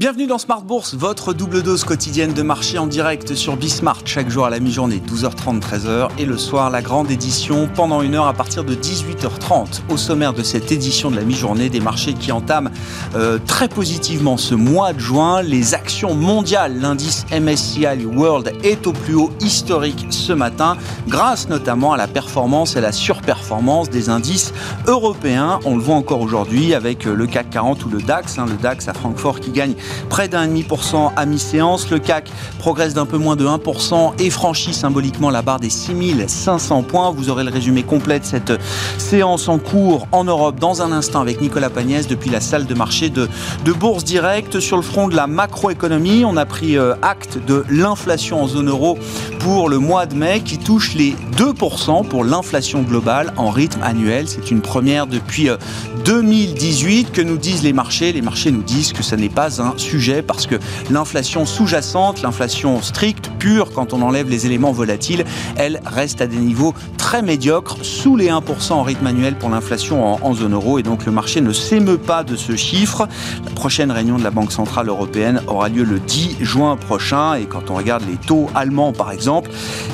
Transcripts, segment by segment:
Bienvenue dans Smart Bourse, votre double dose quotidienne de marché en direct sur Bismart, chaque jour à la mi-journée, 12h30, 13h, et le soir, la grande édition pendant une heure à partir de 18h30. Au sommaire de cette édition de la mi-journée, des marchés qui entament euh, très positivement ce mois de juin. Les actions mondiales, l'indice MSCI World est au plus haut historique ce matin, grâce notamment à la performance et la surperformance des indices européens. On le voit encore aujourd'hui avec le CAC 40 ou le DAX, hein, le DAX à Francfort qui gagne près d'un demi pour cent à mi-séance. Le CAC progresse d'un peu moins de 1% et franchit symboliquement la barre des 6500 points. Vous aurez le résumé complet de cette séance en cours en Europe dans un instant avec Nicolas Pagnès depuis la salle de marché de, Bourse Direct. Sur le front de la macroéconomie, on a pris euh, acte de l'inflation en zone euro pour le mois de mai qui touche les 2% pour l'inflation globale en rythme annuel. C'est une première depuis 2018 euh, que nous disent les marchés. Les marchés nous disent que ça n'est pas un sujet parce que l'inflation sous-jacente, l'inflation stricte, pure, quand on enlève les éléments volatiles, elle reste à des niveaux très médiocres, sous les 1% en rythme annuel pour l'inflation en, zone euro. Et donc le marché ne s'émeut pas de ce chiffre. La prochaine réunion de la Banque Centrale Européenne aura lieu le 10 juin prochain. Et quand on regarde les taux allemands, par exemple,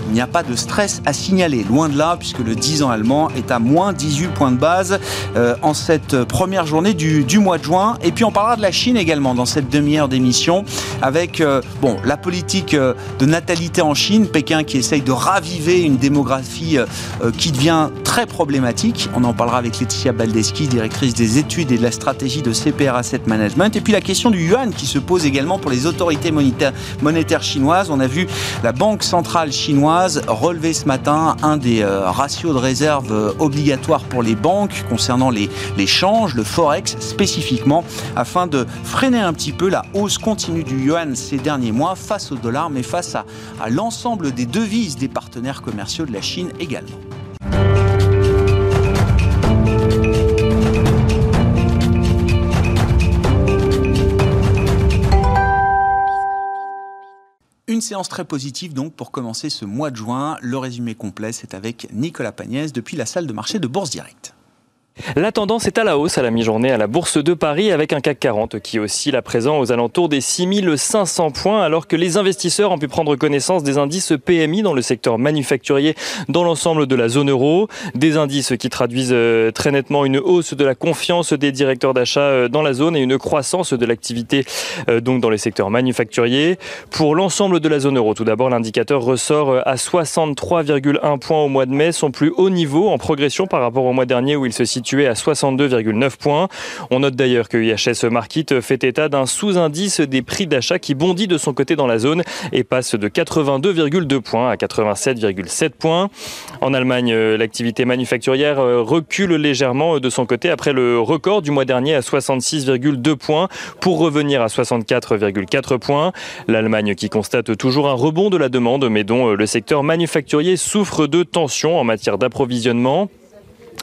il n'y a pas de stress à signaler. Loin de là, puisque le 10 ans allemand est à moins 18 points de base euh, en cette première journée du, du mois de juin. Et puis on parlera de la Chine également dans cette demi-heure d'émission avec euh, la politique euh, de natalité en Chine, Pékin qui essaye de raviver une démographie euh, qui devient très problématique. On en parlera avec Laetitia Baldeschi, directrice des études et de la stratégie de CPR Asset Management. Et puis la question du yuan qui se pose également pour les autorités monétaires chinoises. On a vu la Banque centrale chinoise relever ce matin un des ratios de réserve obligatoires pour les banques concernant les, changes, le forex spécifiquement, afin de freiner un petit peu la hausse continue du yuan ces derniers mois face au dollar, mais face à l'ensemble des devises des partenaires commerciaux de la Chine également. Une séance très positive donc pour commencer ce mois de juin. Le résumé complet, c'est avec Nicolas Pagnès depuis la salle de marché de Bourse Direct. La tendance est à la hausse à la mi-journée à la Bourse de Paris avec un CAC 40 qui oscille à présent aux alentours des 6500 points alors que les investisseurs ont pu prendre connaissance des indices PMI dans le secteur manufacturier dans l'ensemble de la zone euro. Des indices qui traduisent euh, très nettement une hausse de la confiance des directeurs d'achat euh, dans la zone et une croissance de l'activité euh, donc dans les secteurs manufacturiers. Pour l'ensemble de la zone euro, tout d'abord, l'indicateur ressort à 63,1 points au mois de mai, son plus haut niveau en progression par rapport au mois dernier où il se situe à 62,9 points. On note d'ailleurs que IHS Market fait état d'un sous-indice des prix d'achat qui bondit de son côté dans la zone et passe de 82,2 points à 87,7 points. En Allemagne, euh, l'activité manufacturière euh, recule légèrement de son côté après le record du mois dernier à 66,2 points pour revenir à 64,4 points. L'Allemagne qui constate toujours un rebond de la demande mais dont euh, le secteur manufacturier souffre de tensions en matière d'approvisionnement.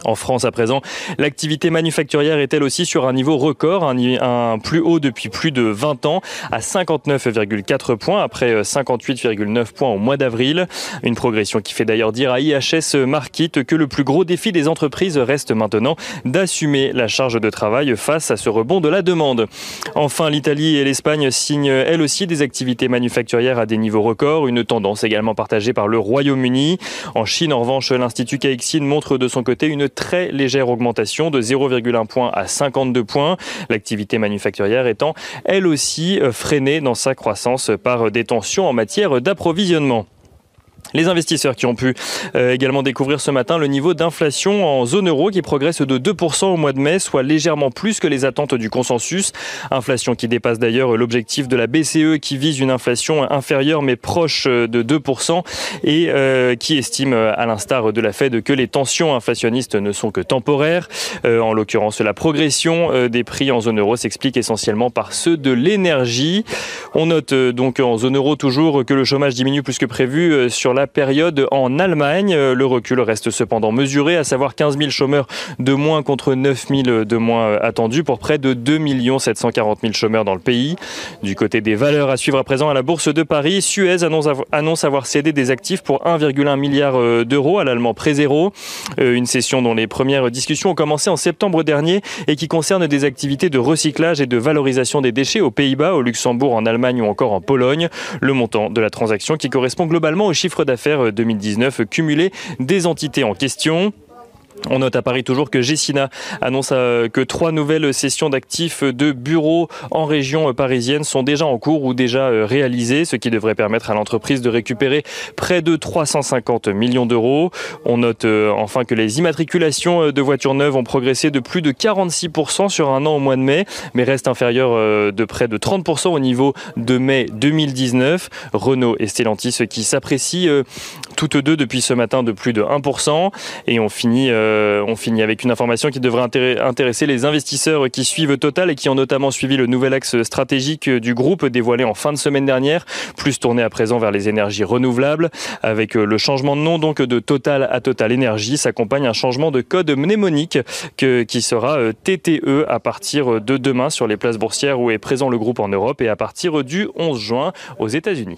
En France, à présent, l'activité manufacturière est elle aussi sur un niveau record, un, plus haut depuis plus de 20 ans, à 59,4 points, après 58,9 euh, points au mois d'avril. Une progression qui fait d'ailleurs dire à IHS Market que le plus gros défi des entreprises reste maintenant d'assumer la charge de travail face à ce rebond de la demande. Enfin, l'Italie et l'Espagne signent elles aussi des activités manufacturières à des niveaux records, une tendance également partagée par le Royaume-Uni. En Chine, en revanche, l'Institut Caixin montre de son côté une très légère augmentation de 0,1 point à 52 points. L'activité manufacturière étant elle aussi euh, freinée dans sa croissance par des tensions en matière d'approvisionnement. Les investisseurs qui ont pu euh, également découvrir ce matin le niveau d'inflation en zone euro qui progresse de 2% au mois de mai, soit légèrement plus que les attentes du consensus. Inflation qui dépasse d'ailleurs l'objectif de la BCE qui vise une inflation inférieure mais proche de 2% et euh, qui estime, à l'instar de la Fed, que les tensions inflationnistes ne sont que temporaires. Euh, en l'occurrence, la progression des prix en zone euro s'explique essentiellement par ceux de l'énergie. On note donc en zone euro toujours que le chômage diminue plus que prévu sur la la période en Allemagne. Le recul reste cependant mesuré, à savoir 15 000 chômeurs de moins contre 9 000 de moins attendus pour près de 2 740 000 chômeurs dans le pays. Du côté des valeurs à suivre à présent à la Bourse de Paris, Suez annonce avoir cédé des actifs pour 1,1 milliard euh, d'euros à l'allemand Prézéro. Euh, une session dont les premières discussions ont commencé en septembre dernier et qui concerne des activités de recyclage et de valorisation des déchets aux Pays-Bas, au Luxembourg, en Allemagne ou encore en Pologne. Le montant de la transaction qui correspond globalement au chiffre d'affaires 2019 cumulé des entités en question. On note à Paris toujours que Gessina annonce euh, que trois nouvelles sessions d'actifs de bureaux en région parisienne sont déjà en cours ou déjà euh, réalisées, ce qui devrait permettre à l'entreprise de récupérer près de 350 millions d'euros. On note euh, enfin que les immatriculations de voitures neuves ont progressé de plus de 46% sur un an au mois de mai, mais restent inférieures de près de 30% au niveau de mai 2019. Renault et Stellantis qui s'apprécient toutes deux depuis ce matin de plus de 1%. Et on finit euh, on finit avec une information qui devrait intéresser les investisseurs qui suivent Total et qui ont notamment suivi le nouvel axe stratégique du groupe dévoilé en fin de semaine dernière, plus tourné à présent vers les énergies renouvelables. Avec euh, le changement de nom donc de Total à Total Énergie, s'accompagne un changement de code mnémonique qui sera euh, TTE à partir de demain sur les places boursières où est présent le groupe en Europe et à partir du 11 juin aux États-Unis.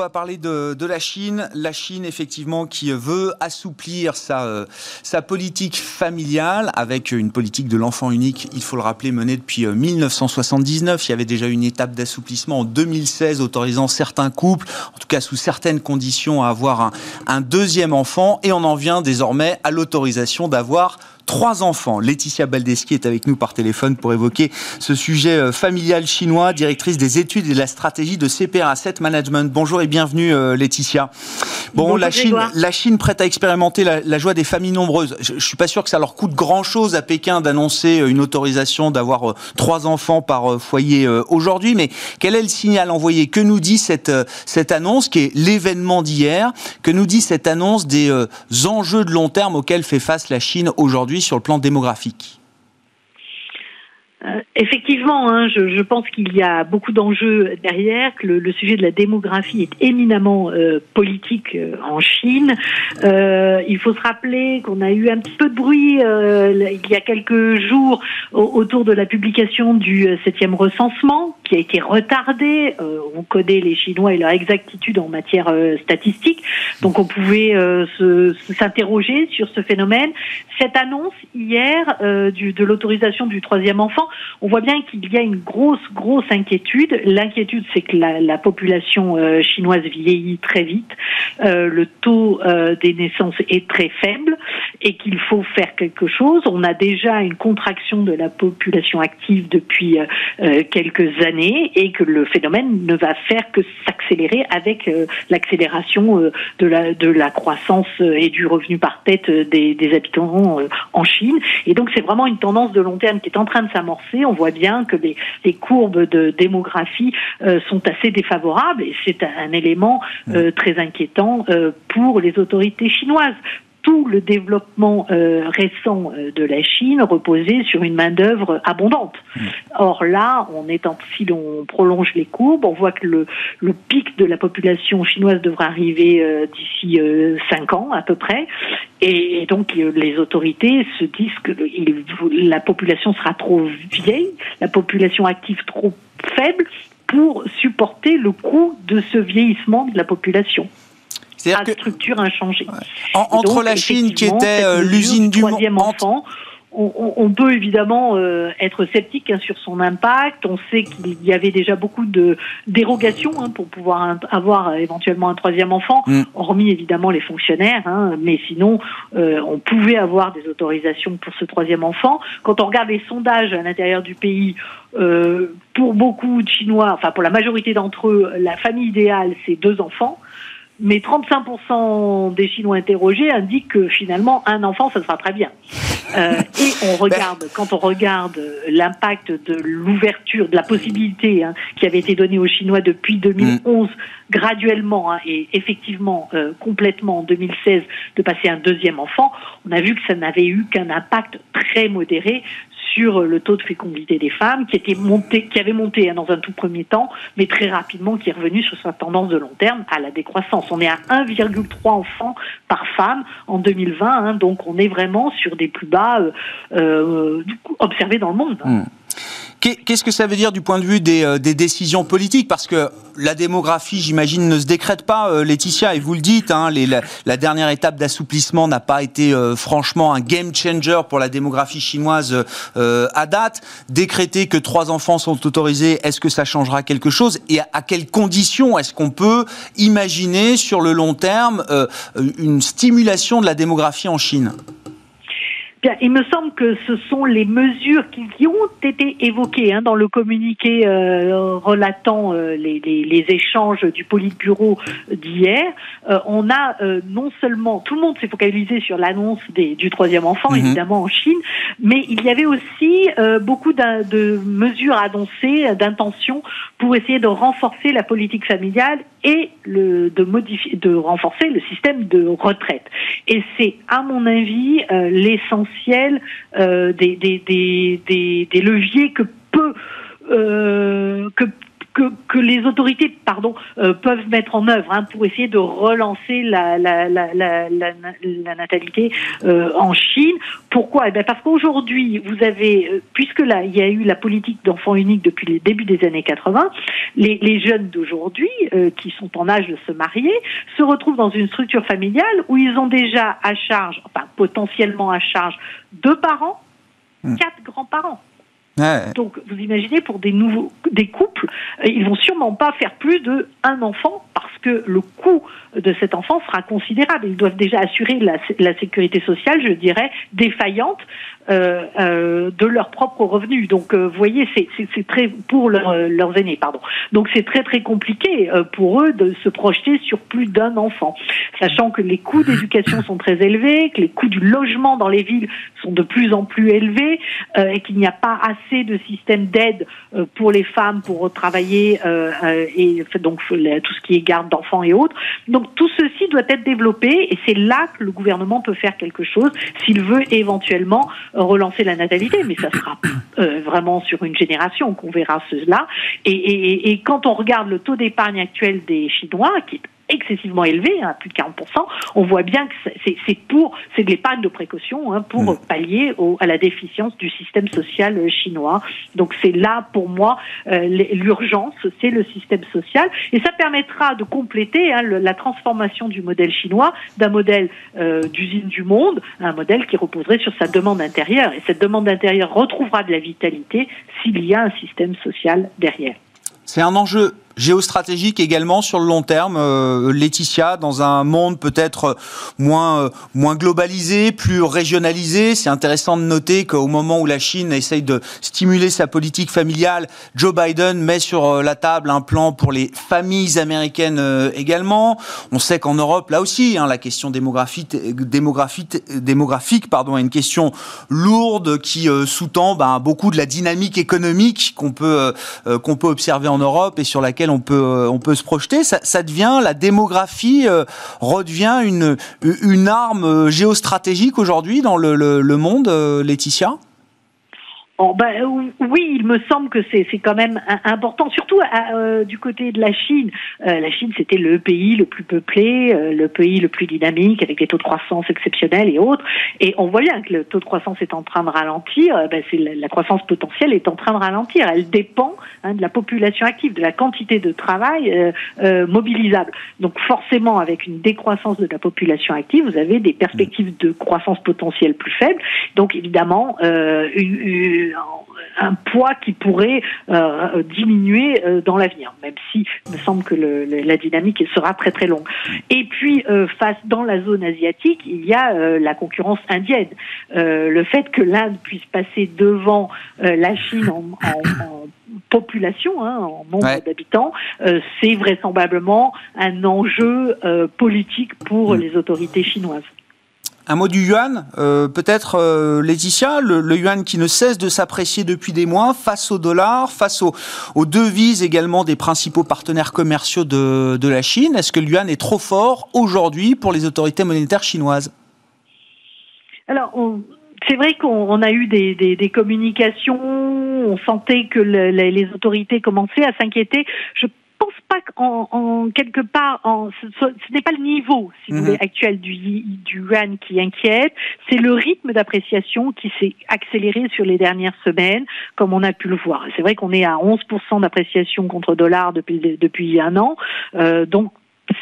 Va parler de, la Chine. La Chine, effectivement, qui veut assouplir sa, euh, sa politique familiale avec une politique de l'enfant unique, il faut le rappeler, menée depuis 1979. Euh, il y avait déjà une étape d'assouplissement en 2016 autorisant certains couples, en tout cas sous certaines conditions, à avoir un deuxième enfant. Et on en vient désormais à l'autorisation d'avoir trois enfants. Laetitia Baldeschi est avec nous par téléphone pour évoquer ce sujet euh, familial chinois, directrice des études et de la stratégie de CPR Asset Management. Bonjour et bienvenue euh, Laetitia. Bon, la Chine, la Chine prête à expérimenter la, joie des familles nombreuses. Je, ne suis pas sûr que ça leur coûte grand chose à Pékin d'annoncer euh, une autorisation d'avoir trois enfants par foyer aujourd'hui, mais quel est le signal envoyé? Que nous dit cette, cette annonce qui est l'événement d'hier? Que nous dit cette annonce des enjeux de long terme auxquels fait face la Chine aujourd'hui? Sur le plan démographique euh, effectivement, hein, je, pense qu'il y a beaucoup d'enjeux derrière, que le, sujet de la démographie est éminemment euh, politique euh, en Chine. il faut se rappeler qu'on a eu un petit peu de bruit il y a quelques jours autour de la publication du septième recensement, qui a été retardé. on connaît les Chinois et leur exactitude en matière statistique, donc on pouvait s'interroger sur ce phénomène. Cette annonce hier du, de l'autorisation du troisième enfant on voit bien qu'il y a une grosse, grosse inquiétude. L'inquiétude, c'est que la, population euh, chinoise vieillit très vite, euh, le taux euh, des naissances est très faible et qu'il faut faire quelque chose. On a déjà une contraction de la population active depuis quelques années et que le phénomène ne va faire que s'accélérer avec l'accélération de la, de la croissance et du revenu par tête des, des habitants en Chine. Et donc c'est vraiment une tendance de long terme qui est en train de s'amorcer on voit bien que les, courbes de démographie euh, sont assez défavorables et c'est un, élément euh, très inquiétant euh, pour les autorités chinoises tout le développement récent de la Chine reposait sur une main-d'œuvre abondante. Mm. Or là, on est en, si l'on prolonge les courbes, on voit que le, le, pic de la population chinoise devrait arriver d'ici cinq ans à peu près. Et, donc euh, les autorités se disent que la population sera trop vieille, la population active trop faible pour supporter le coût de ce vieillissement de la population. C'est-à-dire que structure inchangée. entre la Chine qui était euh, l'usine du troisième enfant, on, peut évidemment euh, être sceptique hein, sur son impact. On sait qu'il y avait déjà beaucoup de dérogations hein, pour pouvoir avoir euh, éventuellement un troisième enfant, mm. hormis évidemment les fonctionnaires. Hein, mais sinon, euh, on pouvait avoir des autorisations pour ce troisième enfant. Quand on regarde les sondages à l'intérieur du pays, pour beaucoup de Chinois, enfin pour la majorité d'entre eux, la famille idéale, c'est deux enfants mais 35% des Chinois interrogés indiquent que finalement un enfant, ça sera très bien. et on regarde, quand on regarde l'impact de l'ouverture, de la possibilité hein, qui avait été donnée aux Chinois depuis 2011, mm. graduellement hein, et effectivement complètement en 2016, de passer un deuxième enfant, on a vu que ça n'avait eu qu'un impact très modéré sur le taux de fécondité des femmes, qui était monté, qui avait monté hein, dans un tout premier temps, mais très rapidement qui est revenu sur sa tendance de long terme à la décroissance. On est à 1,3 enfants par femme en 2020, hein, donc on est vraiment sur des plus bas euh, euh, observés dans le monde. Hmm. Qu'est-ce que ça veut dire du point de vue des, euh, décisions politiques? Parce que la démographie, j'imagine, ne se décrète pas, euh, Laetitia, et vous le dites, hein, la, dernière étape d'assouplissement n'a pas été euh, franchement un game changer pour la démographie chinoise à date. Décréter que trois enfants sont autorisés, est-ce que ça changera quelque chose? Et à, quelles conditions est-ce qu'on peut imaginer sur le long terme une stimulation de la démographie en Chine? Il me semble que ce sont les mesures qui, ont été évoquées hein, dans le communiqué euh, relatant euh, les, les, les, échanges du Politburo d'hier. Euh, on a euh, non seulement tout le monde s'est focalisé sur l'annonce du troisième enfant, mhm. évidemment en Chine, mais il y avait aussi beaucoup de mesures annoncées, d'intentions pour essayer de renforcer la politique familiale et le, de modifier, de renforcer le système de retraite. Et c'est, à mon avis, l'essentiel euh, des, leviers euh, que que, que, les autorités pardon, euh, peuvent mettre en œuvre hein, pour essayer de relancer la, la, la, la, natalité en Chine. Pourquoi? Eh bien Parce qu'aujourd'hui, vous avez, puisque là, il y a eu la politique d'enfant unique depuis le début des années 80, les, les jeunes d'aujourd'hui, qui sont en âge de se marier, se retrouvent dans une structure familiale où ils ont déjà à charge, enfin potentiellement à charge, deux parents, hmm. quatre grands-parents. Donc, vous imaginez, pour des nouveaux, des couples, euh, ils vont sûrement pas faire plus de un enfant parce que le coût de cet enfant sera considérable. Ils doivent déjà assurer la, la sécurité sociale, je dirais, défaillante euh, euh, de leurs propres revenus. Donc, euh, vous voyez, c'est très pour leurs aînés, pardon. Donc, c'est très très compliqué pour eux de se projeter sur plus d'un enfant, sachant que les coûts d'éducation sont très élevés, que les coûts du logement dans les villes sont de plus en plus élevés, et qu'il n'y a pas assez de systèmes d'aide pour les femmes pour travailler et donc tout ce qui est garde d'enfants et autres. Donc, tout ceci doit être développé, et c'est là que le gouvernement peut faire quelque chose s'il veut éventuellement relancer la natalité, mais ça sera euh, vraiment sur une génération qu'on verra cela. Et, et, et, quand on regarde le taux d'épargne actuel des Chinois, qui est excessivement élevé, à hein, plus de 40%, on voit bien que c'est pour, c'est de l'épargne de précaution hein, pour mm. pallier au, à la déficience du système social euh, chinois. Donc c'est là pour moi euh, l'urgence, c'est le système social, et ça permettra de compléter hein, la transformation du modèle chinois d'un modèle euh, d'usine du monde, un modèle qui reposerait sur sa demande intérieure. Et cette demande intérieure retrouvera de la vitalité s'il y a un système social derrière. C'est un enjeu géostratégique également sur le long terme, euh, Laetitia, dans un monde peut-être moins euh, moins globalisé, plus régionalisé. C'est intéressant de noter qu'au moment où la Chine essaye de stimuler sa politique familiale, Joe Biden met sur euh, la table un plan pour les familles américaines également. On sait qu'en Europe, là aussi, hein, la question démographique, démographique, démographique pardon, est une question lourde qui sous-tend ben, beaucoup de la dynamique économique qu'on peut qu'on peut observer en Europe et sur laquelle on peut, euh, on peut se projeter. Ça, la démographie euh, redevient une, arme euh, géostratégique aujourd'hui dans le, le monde, Laetitia? Ben, oui, il me semble que c'est quand même important, surtout euh, du côté de la Chine. Euh, la Chine, c'était le pays le plus peuplé, euh, le pays le plus dynamique, avec des taux de croissance exceptionnels et autres. Et on voit bien que le taux de croissance est en train de ralentir. Ben, la, la, croissance potentielle est en train de ralentir. Elle dépend hein, de la population active, de la quantité de travail mobilisable. Donc forcément, avec une décroissance de la population active, vous avez des perspectives de croissance potentielle plus faibles. Donc évidemment, une un poids qui pourrait euh, diminuer euh, dans l'avenir, même si il me semble que le, la dynamique sera très très longue. Et puis euh, face dans la zone asiatique, il y a la concurrence indienne. le fait que l'Inde puisse passer devant la Chine en, en, population, hein, en nombre d'habitants, c'est vraisemblablement un enjeu politique pour mm. les autorités chinoises. Un mot du yuan, euh, peut-être euh, Laetitia, le, yuan qui ne cesse de s'apprécier depuis des mois face au dollar, face aux, devises également des principaux partenaires commerciaux de, la Chine. Est-ce que le yuan est trop fort aujourd'hui pour les autorités monétaires chinoises? Alors, c'est vrai qu'on a eu des, communications, on sentait que les autorités commençaient à s'inquiéter. Pas qu'en en, quelque part, en, ce, n'est pas le niveau, si vous mhm. voulez, actuel du, du yuan qui inquiète, c'est le rythme d'appréciation qui s'est accéléré sur les dernières semaines, comme on a pu le voir. C'est vrai qu'on est à 11% d'appréciation contre dollar depuis depuis un an, euh, donc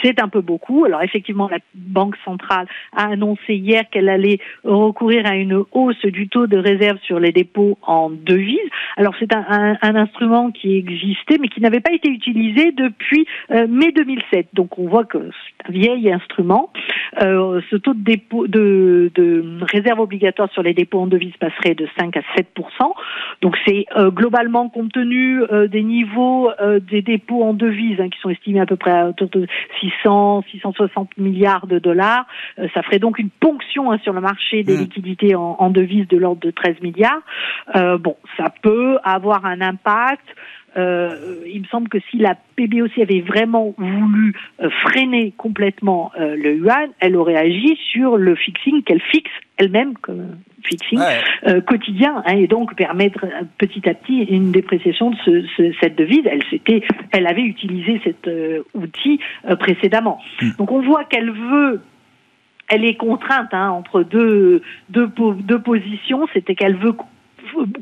c'est un peu beaucoup. Alors effectivement, la Banque centrale a annoncé hier qu'elle allait recourir à une hausse du taux de réserve sur les dépôts en devises. Alors c'est un, instrument qui existait mais qui n'avait pas été utilisé depuis euh, mai 2007. Donc on voit que c'est un vieil instrument. Euh, ce taux de dépôt de, réserve obligatoire sur les dépôts en devises passerait de 5 à 7 Donc c'est euh, globalement compte tenu des niveaux des dépôts en devises hein, qui sont estimés à peu près à autour de 600, 660 milliards de dollars. Euh, ça ferait donc une ponction hein, sur le marché des mmh. liquidités en, devises de l'ordre de 13 milliards. Euh, bon, ça peut avoir un impact. Euh, il me semble que si la PBOC avait vraiment voulu freiner complètement le yuan, elle aurait agi sur le fixing qu'elle fixe elle-même, fixing euh, quotidien hein, et donc permettre euh, petit à petit une dépréciation de ce, cette devise. Elle s'était, elle avait utilisé cet euh, outil précédemment. Hmm. Donc on voit qu'elle veut elle est contrainte hein, entre deux, deux, deux positions, c'était qu'elle veut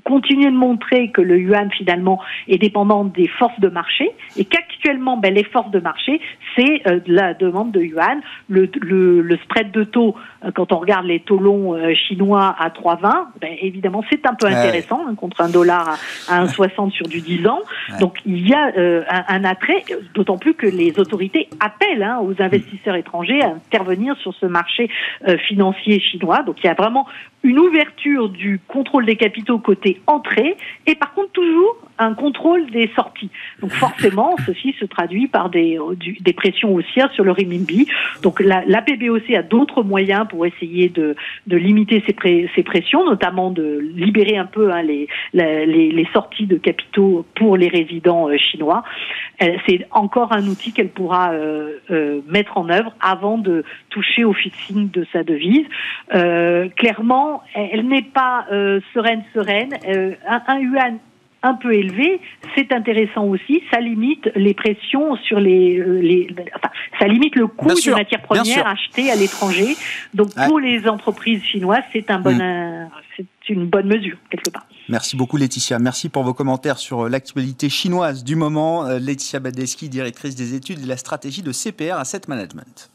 continuer de montrer que le yuan finalement est dépendant des forces de marché et qu'actuellement ben, les forces de marché c'est euh, la demande de yuan. Le, le, le, spread de taux euh, quand on regarde les taux longs euh, chinois à 3,20 ben, évidemment c'est un peu intéressant hein, contre un dollar à, 1,60 sur du 10 ans. Donc il y a un, un, attrait d'autant plus que les autorités appellent hein, aux investisseurs étrangers à intervenir sur ce marché financier chinois. Donc il y a vraiment une ouverture du contrôle des capitaux côté entrée et par contre toujours un contrôle des sorties. Donc forcément, ceci se traduit par des, euh, des pressions haussières sur le renminbi. Donc la, la PBOC a d'autres moyens pour essayer de, de limiter ces, ces, pressions, notamment de libérer un peu hein, les, les, les, sorties de capitaux pour les résidents euh, chinois. C'est encore un outil qu'elle pourra euh, mettre en œuvre avant de toucher au fixing de sa devise. clairement, elle n'est pas sereine, sereine. un, un yuan un peu élevé, c'est intéressant aussi. Ça limite les pressions sur les, euh, les enfin, ça limite le coût des matières premières achetées à l'étranger. Donc pour les entreprises chinoises, c'est un bon, mm. c'est une bonne mesure quelque part. Merci beaucoup Laetitia. Merci pour vos commentaires sur euh, l'actualité chinoise du moment. Euh, Laetitia Badeski, directrice des études et de la stratégie de CPR Asset Management.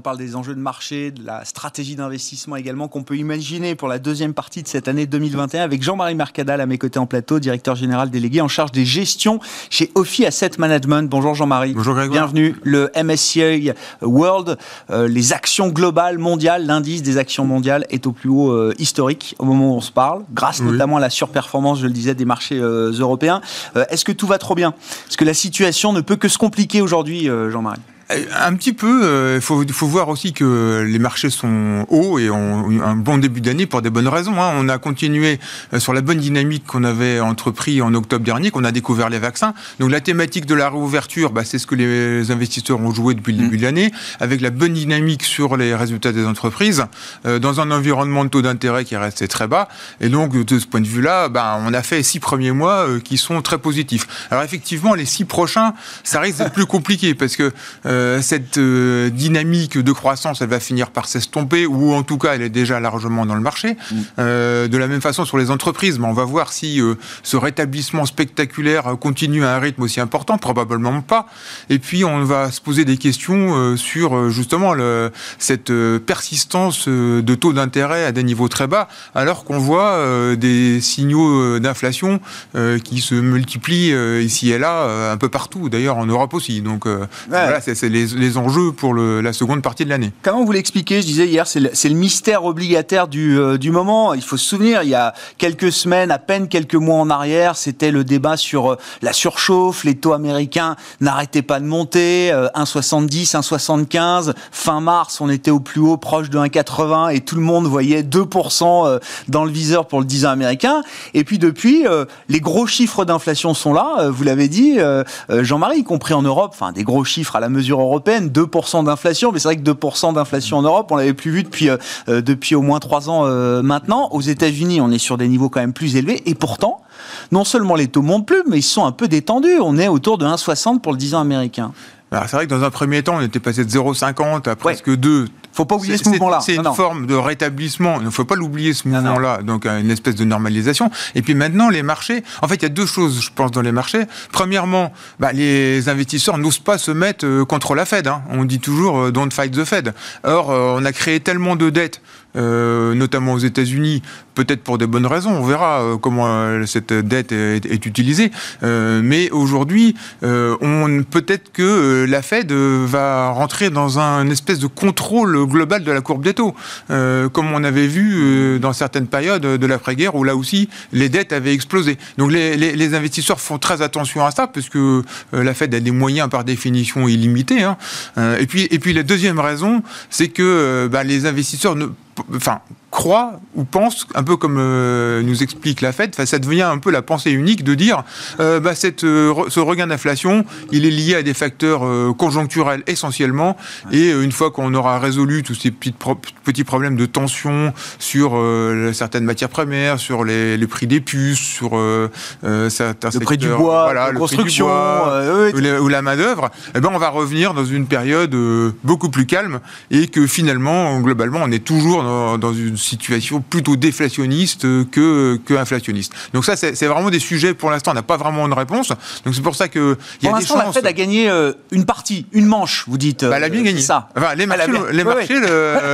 On parle des enjeux de marché, de la stratégie d'investissement également qu'on peut imaginer pour la deuxième partie de cette année 2021 avec Jean-Marie Mercadal à mes côtés en plateau, directeur général délégué en charge des gestions chez Ophi Asset Management. Bonjour Jean-Marie. Bonjour Grégoire. Bienvenue. Le MSCI World, euh, les actions globales mondiales, l'indice des actions mondiales est au plus haut euh, historique au moment où on se parle, grâce notamment à la surperformance, je le disais, des marchés euh, européens. Est-ce que tout va trop bien? Est-ce que la situation ne peut que se compliquer aujourd'hui, Jean-Marie? Un petit peu. Euh, il faut, faut, voir aussi que les marchés sont hauts et ont eu un bon début d'année pour des bonnes raisons. Hein. On a continué euh, sur la bonne dynamique qu'on avait entrepris en octobre dernier, qu'on a découvert les vaccins. Donc la thématique de la réouverture, bah, c'est ce que les investisseurs ont joué depuis le début mmh. de l'année, avec la bonne dynamique sur les résultats des entreprises, dans un environnement de taux d'intérêt qui est resté très bas. Et donc de ce point de vue-là, bah, on a fait six premiers mois qui sont très positifs. Alors effectivement, les six prochains, ça risque d'être plus compliqué parce que euh, cette euh, dynamique de croissance, elle va finir par s'estomper, ou en tout cas, elle est déjà largement dans le marché. Mm. Euh, de la même façon sur les entreprises, mais on va voir si ce rétablissement spectaculaire continue à un rythme aussi important, probablement pas. Et puis, on va se poser des questions sur justement le, cette persistance de taux d'intérêt à des niveaux très bas, alors qu'on voit des signaux d'inflation qui se multiplient ici et là, un peu partout, d'ailleurs en Europe aussi. Donc voilà, c'est les, enjeux pour la seconde partie de l'année. Comment vous l'expliquez? Je disais hier, c'est le, mystère obligataire du, du moment. Il faut se souvenir, il y a quelques semaines, à peine quelques mois en arrière, c'était le débat sur la surchauffe, les taux américains n'arrêtaient pas de monter, 1,70, 1,75. Fin mars, on était au plus haut, proche de 1,80, et tout le monde voyait 2% dans le viseur pour le 10 ans américain. Et puis depuis, les gros chiffres d'inflation sont là, vous l'avez dit, Jean-Marie, y compris en Europe, enfin des gros chiffres à la mesure européenne, 2% d'inflation, mais c'est vrai que 2% d'inflation en Europe, on l'avait plus vu depuis, depuis au moins 3 ans maintenant. Aux États-Unis, on est sur des niveaux quand même plus élevés, et pourtant, non seulement les taux montent plus, mais ils sont un peu détendus. On est autour de 1,60 pour le 10 ans américain. c'est vrai que dans un premier temps, on était passé de 0,50 à presque 2 faut pas oublier ce mouvement-là. C'est une forme de rétablissement. Il ne faut pas l'oublier ce mouvement-là. Donc une espèce de normalisation. Et puis maintenant, les marchés. En fait, il y a deux choses, je pense, dans les marchés. Premièrement, bah, les investisseurs n'osent pas se mettre euh, contre la Fed. Hein. On dit toujours euh, don't fight the Fed. Or, euh, on a créé tellement de dettes. notamment aux États-Unis, peut-être pour des bonnes raisons. On verra comment cette dette est, utilisée. mais aujourd'hui, on peut-être que la Fed va rentrer dans un espèce de contrôle global de la courbe des taux, euh, comme on avait vu euh, dans certaines périodes de l'après-guerre où là aussi les dettes avaient explosé. Donc les, investisseurs font très attention à ça parce que euh, la Fed a des moyens par définition illimités. Hein. et puis et puis la deuxième raison, c'est que bah, les investisseurs ne enfin, croit ou pense, un peu comme euh, nous explique la Fed, ça devient un peu la pensée unique de dire euh, bah, cette, euh, ce regain d'inflation, il est lié à des facteurs conjoncturels essentiellement, et une fois qu'on aura résolu tous ces petits, petits problèmes de tension sur certaines matières premières, sur les, prix des puces, sur certains le prix du bois, la construction, ou, la main-d'œuvre, eh ben, on va revenir dans une période beaucoup plus calme, et que finalement, globalement, on est toujours dans, une situation plutôt déflationniste que, que inflationniste. Donc ça, c'est vraiment des sujets, pour l'instant, on n'a pas vraiment une réponse. Donc c'est pour ça que il y a des chances... la Fed a gagné euh, une partie, une manche, vous dites. Bah, elle a bien euh, gagné. Ça. Enfin, les marchés, les marchés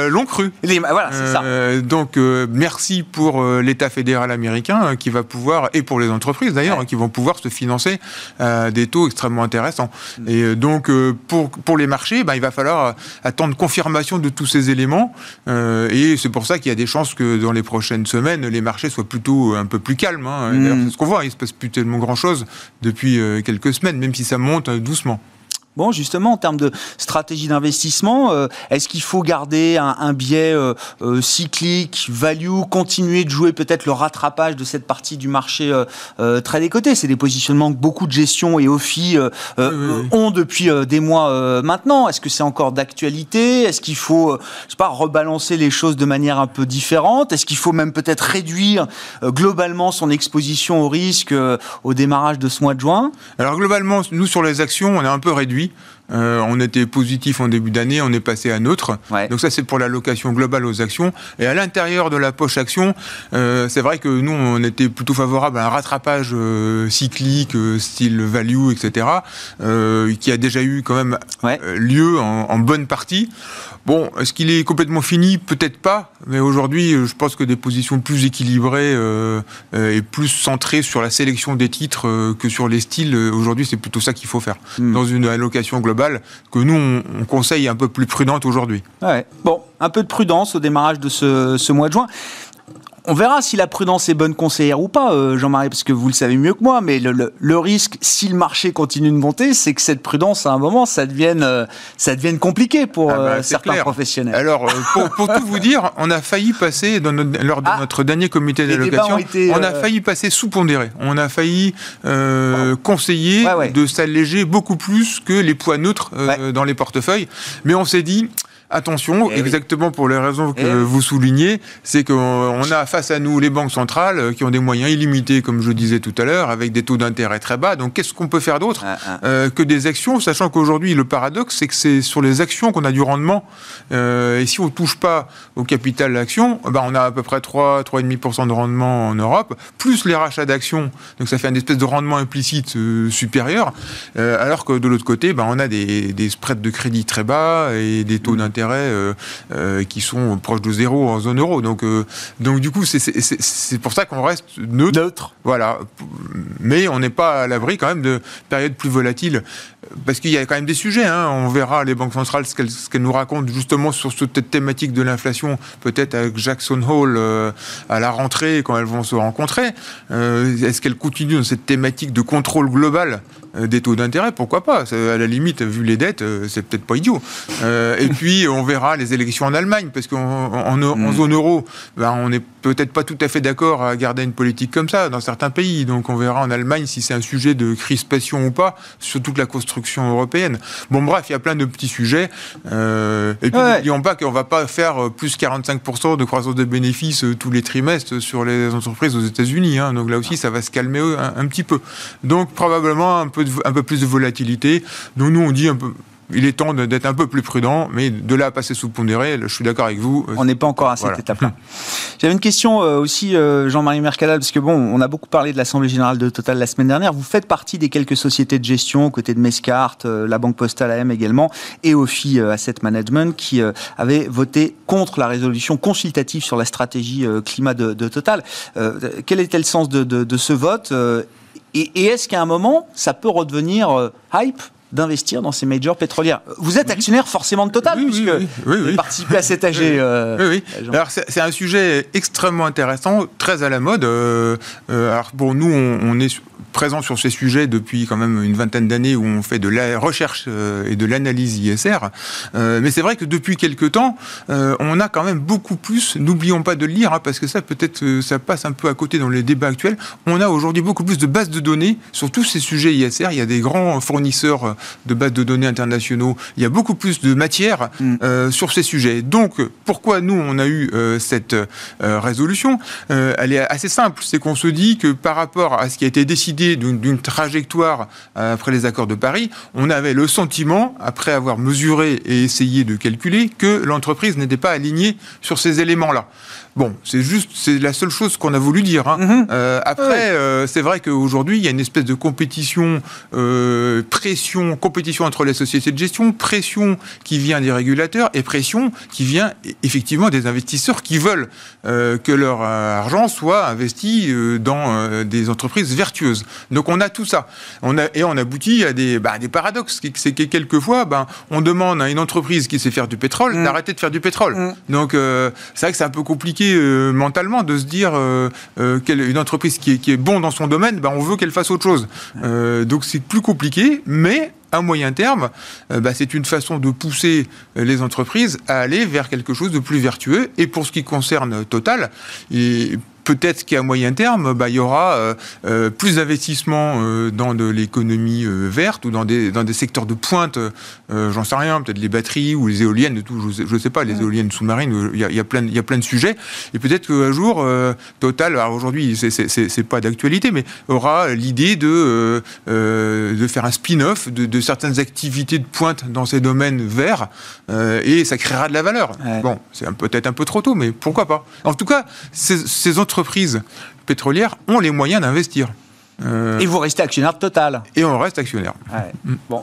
l'ont cru. voilà, c'est ça. Euh, donc merci pour l'État fédéral américain qui va pouvoir, et pour les entreprises d'ailleurs, qui vont pouvoir se financer des taux extrêmement intéressants. Mm. Et donc pour, pour les marchés, bah, il va falloir attendre confirmation de tous ces éléments. Et c'est pour ça qu'il y a des chances que dans les prochaines semaines, les marchés soient plutôt un peu plus calmes. Hein. Mm. C'est ce qu'on voit, il ne se passe plus tellement grand-chose depuis euh, quelques semaines, même si ça monte euh, doucement. Bon, justement, en termes de stratégie d'investissement, euh, est-ce qu'il faut garder un, biais euh, euh, cyclique, value, continuer de jouer peut-être le rattrapage de cette partie du marché très décoté C'est des positionnements que beaucoup de gestion et OFI ont depuis des mois maintenant. Est-ce que c'est encore d'actualité? Est-ce qu'il faut, je sais pas, rebalancer les choses de manière un peu différente? Est-ce qu'il faut même peut-être réduire globalement son exposition au risque au démarrage de ce mois de juin? Alors globalement, nous sur les actions, on est un peu réduit euh, on était positif en début d'année, on est passé à neutre. Donc ça, c'est pour l'allocation globale aux actions. Et à l'intérieur de la poche action, euh, c'est vrai que nous, on était plutôt favorable à un rattrapage euh, cyclique, style value, etc., qui a déjà eu quand même lieu en, bonne partie. Bon, est-ce qu'il est complètement fini? Peut-être pas, mais aujourd'hui, je pense que des positions plus équilibrées et plus centrées sur la sélection des titres que sur les styles, aujourd'hui, c'est plutôt ça qu'il faut faire. Hmm. Dans une allocation globale que nous, on, conseille un peu plus prudente aujourd'hui. Bon, un peu de prudence au démarrage de ce mois de juin on verra si la prudence est bonne conseillère ou pas, euh, Jean-Marie, parce que vous le savez mieux que moi, mais le, risque, si le marché continue de monter, c'est que cette prudence, à un moment, ça devienne, euh, ça devienne compliqué pour ah bah, euh, certains professionnels. Alors, pour, tout vous dire, on a failli passer, dans lors de ah. notre dernier comité d'allocation, on a failli passer sous-pondéré. On a failli conseiller de s'alléger beaucoup plus que les poids neutres dans les portefeuilles. Mais on s'est dit, Attention, eh exactement pour les raisons que eh vous soulignez, c'est qu'on a face à nous les banques centrales euh, qui ont des moyens illimités, comme je disais tout à l'heure, avec des taux d'intérêt très bas. Donc qu'est-ce qu'on peut faire d'autre ah, ah. Euh, que des actions, sachant qu'aujourd'hui le paradoxe, c'est que c'est sur les actions qu'on a du rendement. Euh, et si on ne touche pas au capital d'action, ben on a à peu près 3, 3,5% de rendement en Europe, plus les rachats d'actions. Donc ça fait une espèce de rendement implicite supérieur. alors que de l'autre côté, ben on a des, des spreads de crédit très bas et des taux mmh. D'intérêt euh, euh, qui sont proches de zéro en zone euro. Donc, euh, donc du coup, c'est pour ça qu'on reste neutre. Voilà. Mais on n'est pas à l'abri quand même de périodes plus volatiles. parce qu'il y a quand même des sujets. Hein. On verra les banques centrales ce qu'elles nous racontent justement sur cette thématique de l'inflation, peut-être avec Jackson Hole euh, à la rentrée quand elles vont se rencontrer. Euh, est-ce qu'elles continuent dans cette thématique de contrôle global? Des taux d'intérêt, pourquoi pas? À la limite, vu les dettes, c'est peut-être pas idiot. et puis, on verra les élections en Allemagne, parce qu'en mm. zone euro, ben, on n'est peut-être pas tout à fait d'accord à garder une politique comme ça dans certains pays. Donc, on verra en Allemagne si c'est un sujet de crispation ou pas sur toute la construction européenne. Bon, bref, il y a plein de petits sujets. et puis, n'oublions pas qu'on va pas faire plus 45% de croissance de bénéfices tous les trimestres sur les entreprises aux États-Unis. Hein. Donc là aussi, ça va se calmer un, petit peu. Donc probablement un peu, un peu plus de volatilité. Donc nous, on dit un peu il est temps d'être un peu plus prudent, mais de là à passer sous pondéré, je suis d'accord avec vous. On n'est pas encore à cette étape-là. J'avais une question euh, aussi, euh, Jean-Marie Mercadal, parce que bon, on a beaucoup parlé de l'Assemblée Générale de Total la semaine dernière. Vous faites partie des quelques sociétés de gestion, aux côtés de Mescart, euh, la Banque Postale AM également, et OFI Asset Management, qui avaient voté contre la résolution consultative sur la stratégie climat de, Total. quel était le sens de, ce vote et, est-ce qu'à un moment, ça peut redevenir hype? D'investir dans ces majors pétrolières. Vous êtes actionnaire forcément de Total, puisque vous participez à cet AG. Euh, oui, oui. Alors, c'est un sujet extrêmement intéressant, très à la mode. Euh, euh, alors, pour nous, on, on est présent sur ces sujets depuis quand même une vingtaine d'années où on fait de la recherche euh, et de l'analyse ISR. Euh, mais c'est vrai que depuis quelques temps, euh, on a quand même beaucoup plus, n'oublions pas de le lire, hein, parce que ça peut-être ça passe un peu à côté dans les débats actuels, on a aujourd'hui beaucoup plus de bases de données sur tous ces sujets ISR. Il y a des grands fournisseurs de bases de données internationaux, il y a beaucoup plus de matière mm. sur ces sujets. Donc pourquoi nous, on a eu cette résolution? Elle est assez simple, c'est qu'on se dit que par rapport à ce qui a été décidé d'une trajectoire euh, après les accords de Paris, on avait le sentiment, après avoir mesuré et essayé de calculer, que l'entreprise n'était pas alignée sur ces éléments-là. Bon, c'est juste, c'est la seule chose qu'on a voulu dire. Hein. Mhm. Euh, après, euh, c'est vrai qu'aujourd'hui, il y a une espèce de compétition, euh, pression, compétition entre les sociétés de gestion, pression qui vient des régulateurs et pression qui vient effectivement des investisseurs qui veulent que leur argent soit investi dans des entreprises vertueuses. Donc on a tout ça. On a, et on aboutit à des, bah, des paradoxes. C'est que quelquefois, ben, on demande à une entreprise qui sait faire du pétrole mm. d'arrêter de faire du pétrole. Mm. Donc c'est vrai que c'est un peu compliqué euh, mentalement de se dire euh, euh, qu'une entreprise qui est, qui est, bon dans son domaine, ben, on veut qu'elle fasse autre chose. donc c'est plus compliqué, mais à moyen terme, bah, c'est une façon de pousser les entreprises à aller vers quelque chose de plus vertueux. Et pour ce qui concerne Total, et peut-être qu'à moyen terme, bah, il y aura euh, euh, plus d'investissements euh, dans de l'économie verte ou dans des, dans des secteurs de pointe, j'en sais rien, peut-être les batteries ou les éoliennes, tout, je ne sais, pas, les éoliennes sous-marines, il y a, y, a plein, y a plein de sujets. Et peut-être qu'un jour, Total, alors aujourd'hui, c'est pas d'actualité, mais aura l'idée de, de faire un spin-off de, de, certaines activités de pointe dans ces domaines verts, et ça créera de la valeur. Bon, c'est peut-être un peu trop tôt, mais pourquoi pas En tout cas, ces, ces entreprises entreprises pétrolières ont les moyens d'investir. Euh, et vous restez actionnaire de Total. Et on reste actionnaire. Mm. Bon,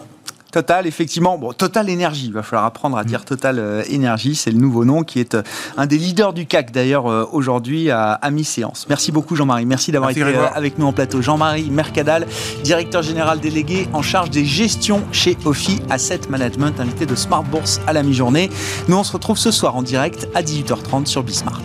Total, effectivement. Bon, Total Énergie, il va falloir apprendre à dire mm. Total euh, Énergie, c'est le nouveau nom qui est euh, un des leaders du CAC d'ailleurs aujourd'hui à, mi-séance. Merci beaucoup Jean-Marie, merci d'avoir été avec nous en plateau. Jean-Marie Mercadal, directeur général délégué en charge des gestions chez Ophi Asset Management, invité de Smart Bourse à la mi-journée. Nous on se retrouve ce soir en direct à 18h30 sur Bismart.